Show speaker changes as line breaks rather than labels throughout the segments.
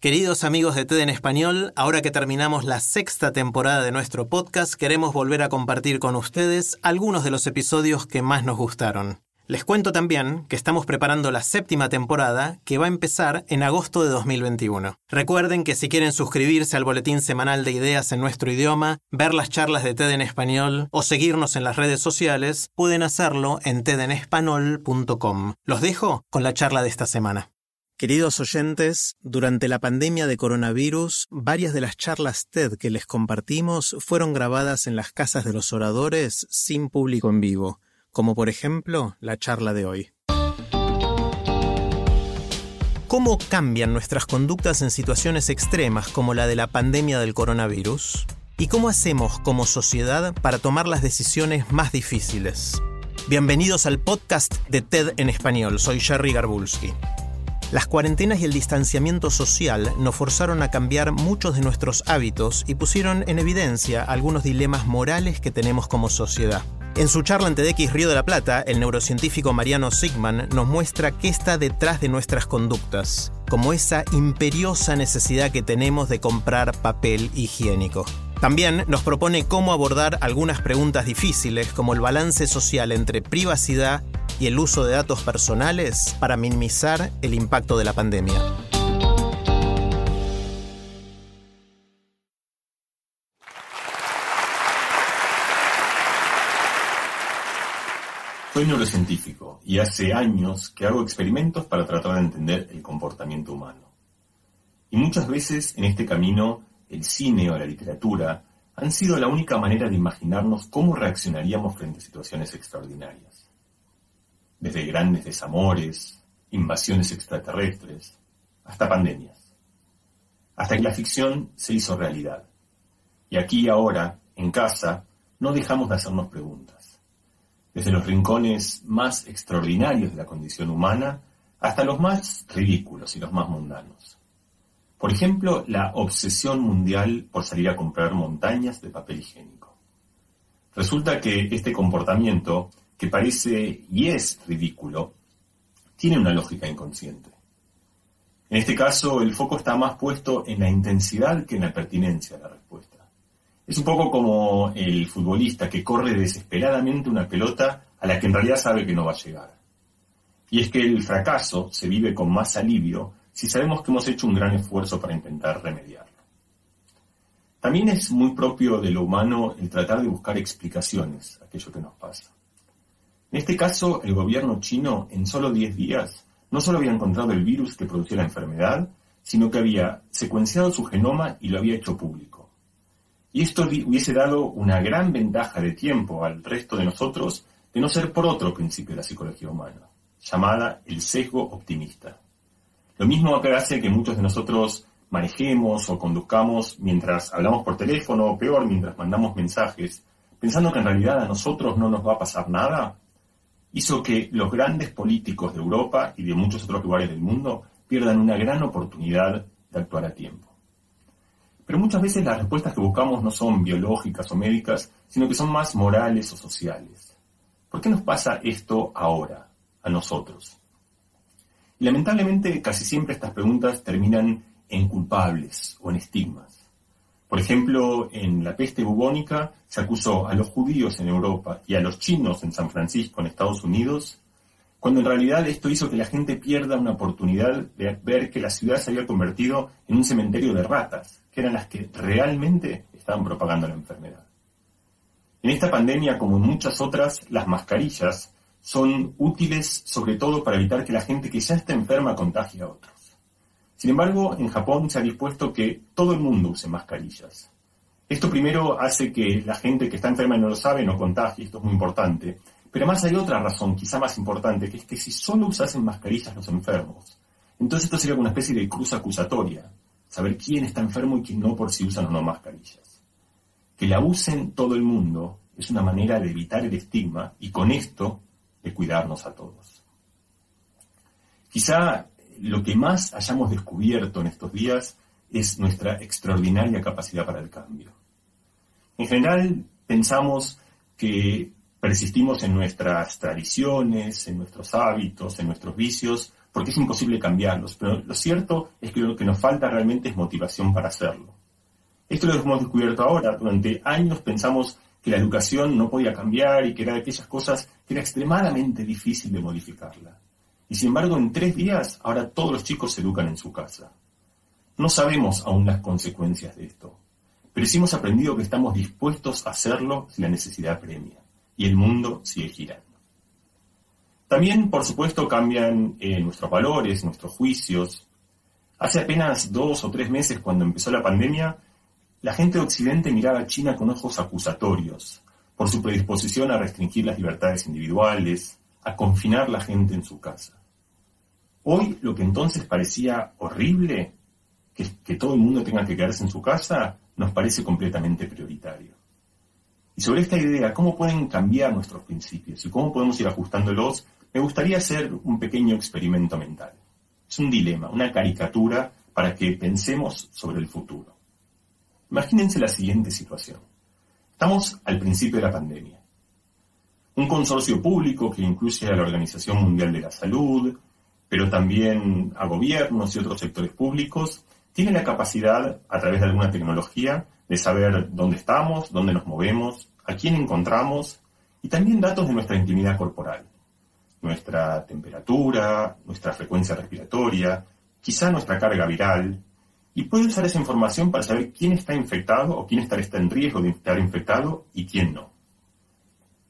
Queridos amigos de TED en Español, ahora que terminamos la sexta temporada de nuestro podcast, queremos volver a compartir con ustedes algunos de los episodios que más nos gustaron. Les cuento también que estamos preparando la séptima temporada que va a empezar en agosto de 2021. Recuerden que si quieren suscribirse al boletín semanal de ideas en nuestro idioma, ver las charlas de TED en español o seguirnos en las redes sociales, pueden hacerlo en tedenespanol.com. Los dejo con la charla de esta semana. Queridos oyentes, durante la pandemia de coronavirus, varias de las charlas TED que les compartimos fueron grabadas en las casas de los oradores sin público en vivo como por ejemplo la charla de hoy. ¿Cómo cambian nuestras conductas en situaciones extremas como la de la pandemia del coronavirus? ¿Y cómo hacemos como sociedad para tomar las decisiones más difíciles? Bienvenidos al podcast de TED en español, soy Jerry Garbulski. Las cuarentenas y el distanciamiento social nos forzaron a cambiar muchos de nuestros hábitos y pusieron en evidencia algunos dilemas morales que tenemos como sociedad. En su charla ante DX Río de la Plata, el neurocientífico Mariano Sigman nos muestra qué está detrás de nuestras conductas, como esa imperiosa necesidad que tenemos de comprar papel higiénico. También nos propone cómo abordar algunas preguntas difíciles como el balance social entre privacidad y el uso de datos personales para minimizar el impacto de la pandemia.
Soy neurocientífico y hace años que hago experimentos para tratar de entender el comportamiento humano. Y muchas veces en este camino el cine o la literatura han sido la única manera de imaginarnos cómo reaccionaríamos frente a situaciones extraordinarias. Desde grandes desamores, invasiones extraterrestres, hasta pandemias. Hasta que la ficción se hizo realidad. Y aquí ahora, en casa, no dejamos de hacernos preguntas desde los rincones más extraordinarios de la condición humana hasta los más ridículos y los más mundanos. Por ejemplo, la obsesión mundial por salir a comprar montañas de papel higiénico. Resulta que este comportamiento, que parece y es ridículo, tiene una lógica inconsciente. En este caso, el foco está más puesto en la intensidad que en la pertinencia de la respuesta. Es un poco como el futbolista que corre desesperadamente una pelota a la que en realidad sabe que no va a llegar. Y es que el fracaso se vive con más alivio si sabemos que hemos hecho un gran esfuerzo para intentar remediarlo. También es muy propio de lo humano el tratar de buscar explicaciones a aquello que nos pasa. En este caso, el gobierno chino en solo 10 días no solo había encontrado el virus que producía la enfermedad, sino que había secuenciado su genoma y lo había hecho público. Y esto hubiese dado una gran ventaja de tiempo al resto de nosotros de no ser por otro principio de la psicología humana, llamada el sesgo optimista. Lo mismo que hace que muchos de nosotros manejemos o conduzcamos mientras hablamos por teléfono o peor, mientras mandamos mensajes, pensando que en realidad a nosotros no nos va a pasar nada, hizo que los grandes políticos de Europa y de muchos otros lugares del mundo pierdan una gran oportunidad de actuar a tiempo. Pero muchas veces las respuestas que buscamos no son biológicas o médicas, sino que son más morales o sociales. ¿Por qué nos pasa esto ahora, a nosotros? Y lamentablemente casi siempre estas preguntas terminan en culpables o en estigmas. Por ejemplo, en la peste bubónica se acusó a los judíos en Europa y a los chinos en San Francisco, en Estados Unidos, cuando en realidad esto hizo que la gente pierda una oportunidad de ver que la ciudad se había convertido en un cementerio de ratas, que eran las que realmente estaban propagando la enfermedad. En esta pandemia, como en muchas otras, las mascarillas son útiles sobre todo para evitar que la gente que ya está enferma contagie a otros. Sin embargo, en Japón se ha dispuesto que todo el mundo use mascarillas. Esto primero hace que la gente que está enferma y no lo sabe no contagie, esto es muy importante, pero además hay otra razón, quizá más importante, que es que si solo usasen mascarillas los enfermos, Entonces esto sería una especie de cruz acusatoria, saber quién está enfermo y quién no por si usan o no mascarillas. Que la usen todo el mundo es una manera de evitar el estigma y con esto de cuidarnos a todos. Quizá lo que más hayamos descubierto en estos días es nuestra extraordinaria capacidad para el cambio. En general pensamos que persistimos en nuestras tradiciones, en nuestros hábitos, en nuestros vicios, porque es imposible cambiarlos, pero lo cierto es que lo que nos falta realmente es motivación para hacerlo. Esto lo hemos descubierto ahora. Durante años pensamos que la educación no podía cambiar y que era de aquellas cosas que era extremadamente difícil de modificarla. Y sin embargo, en tres días, ahora todos los chicos se educan en su casa. No sabemos aún las consecuencias de esto, pero sí hemos aprendido que estamos dispuestos a hacerlo si la necesidad premia, y el mundo sigue girando. También, por supuesto, cambian eh, nuestros valores, nuestros juicios. Hace apenas dos o tres meses, cuando empezó la pandemia, la gente de Occidente miraba a China con ojos acusatorios por su predisposición a restringir las libertades individuales, a confinar la gente en su casa. Hoy lo que entonces parecía horrible, que, que todo el mundo tenga que quedarse en su casa, nos parece completamente prioritario. Y sobre esta idea, ¿cómo pueden cambiar nuestros principios y cómo podemos ir ajustándolos? Me gustaría hacer un pequeño experimento mental. Es un dilema, una caricatura para que pensemos sobre el futuro. Imagínense la siguiente situación. Estamos al principio de la pandemia. Un consorcio público que incluye a la Organización Mundial de la Salud, pero también a gobiernos y otros sectores públicos, tiene la capacidad, a través de alguna tecnología, de saber dónde estamos, dónde nos movemos, a quién encontramos y también datos de nuestra intimidad corporal, nuestra temperatura, nuestra frecuencia respiratoria, quizá nuestra carga viral, y puede usar esa información para saber quién está infectado o quién está en riesgo de estar infectado y quién no.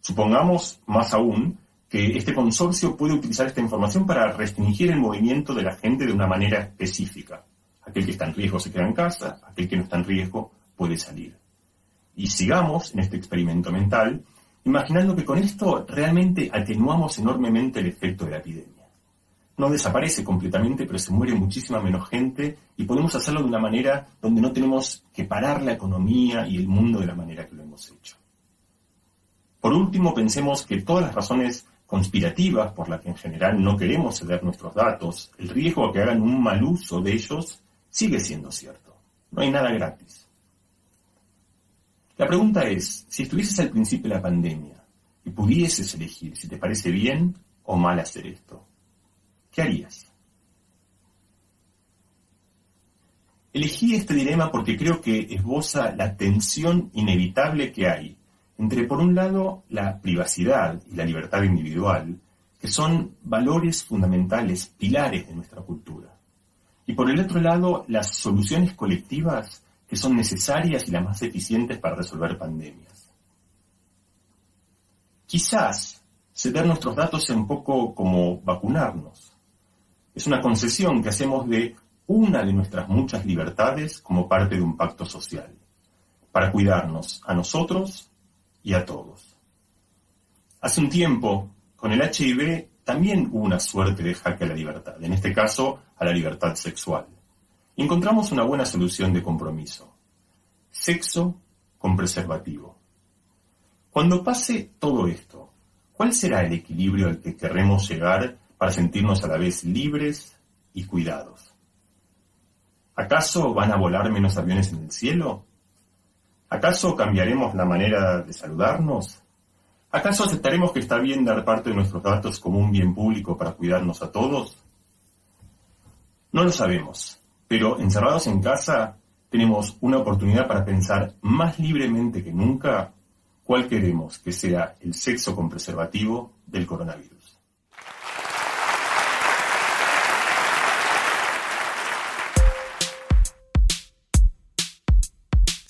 Supongamos, más aún, que este consorcio puede utilizar esta información para restringir el movimiento de la gente de una manera específica. Aquel que está en riesgo se queda en casa, aquel que no está en riesgo puede salir. Y sigamos en este experimento mental, imaginando que con esto realmente atenuamos enormemente el efecto de la epidemia. No desaparece completamente, pero se muere muchísima menos gente y podemos hacerlo de una manera donde no tenemos que parar la economía y el mundo de la manera que lo hemos hecho. Por último, pensemos que todas las razones conspirativas por las que en general no queremos ceder nuestros datos, el riesgo a que hagan un mal uso de ellos sigue siendo cierto. No hay nada gratis. La pregunta es, si estuvieses al principio de la pandemia y pudieses elegir si te parece bien o mal hacer esto, ¿qué harías? Elegí este dilema porque creo que esboza la tensión inevitable que hay entre, por un lado, la privacidad y la libertad individual, que son valores fundamentales, pilares de nuestra cultura, y por el otro lado, las soluciones colectivas que son necesarias y las más eficientes para resolver pandemias. Quizás ceder nuestros datos sea un poco como vacunarnos. Es una concesión que hacemos de una de nuestras muchas libertades como parte de un pacto social, para cuidarnos a nosotros y a todos. Hace un tiempo, con el HIV, también hubo una suerte de jaque a la libertad, en este caso a la libertad sexual. Encontramos una buena solución de compromiso. Sexo con preservativo. Cuando pase todo esto, ¿cuál será el equilibrio al que querremos llegar para sentirnos a la vez libres y cuidados? ¿Acaso van a volar menos aviones en el cielo? ¿Acaso cambiaremos la manera de saludarnos? ¿Acaso aceptaremos que está bien dar parte de nuestros datos como un bien público para cuidarnos a todos? No lo sabemos, pero encerrados en casa tenemos una oportunidad para pensar más libremente que nunca cuál queremos que sea el sexo con preservativo del coronavirus.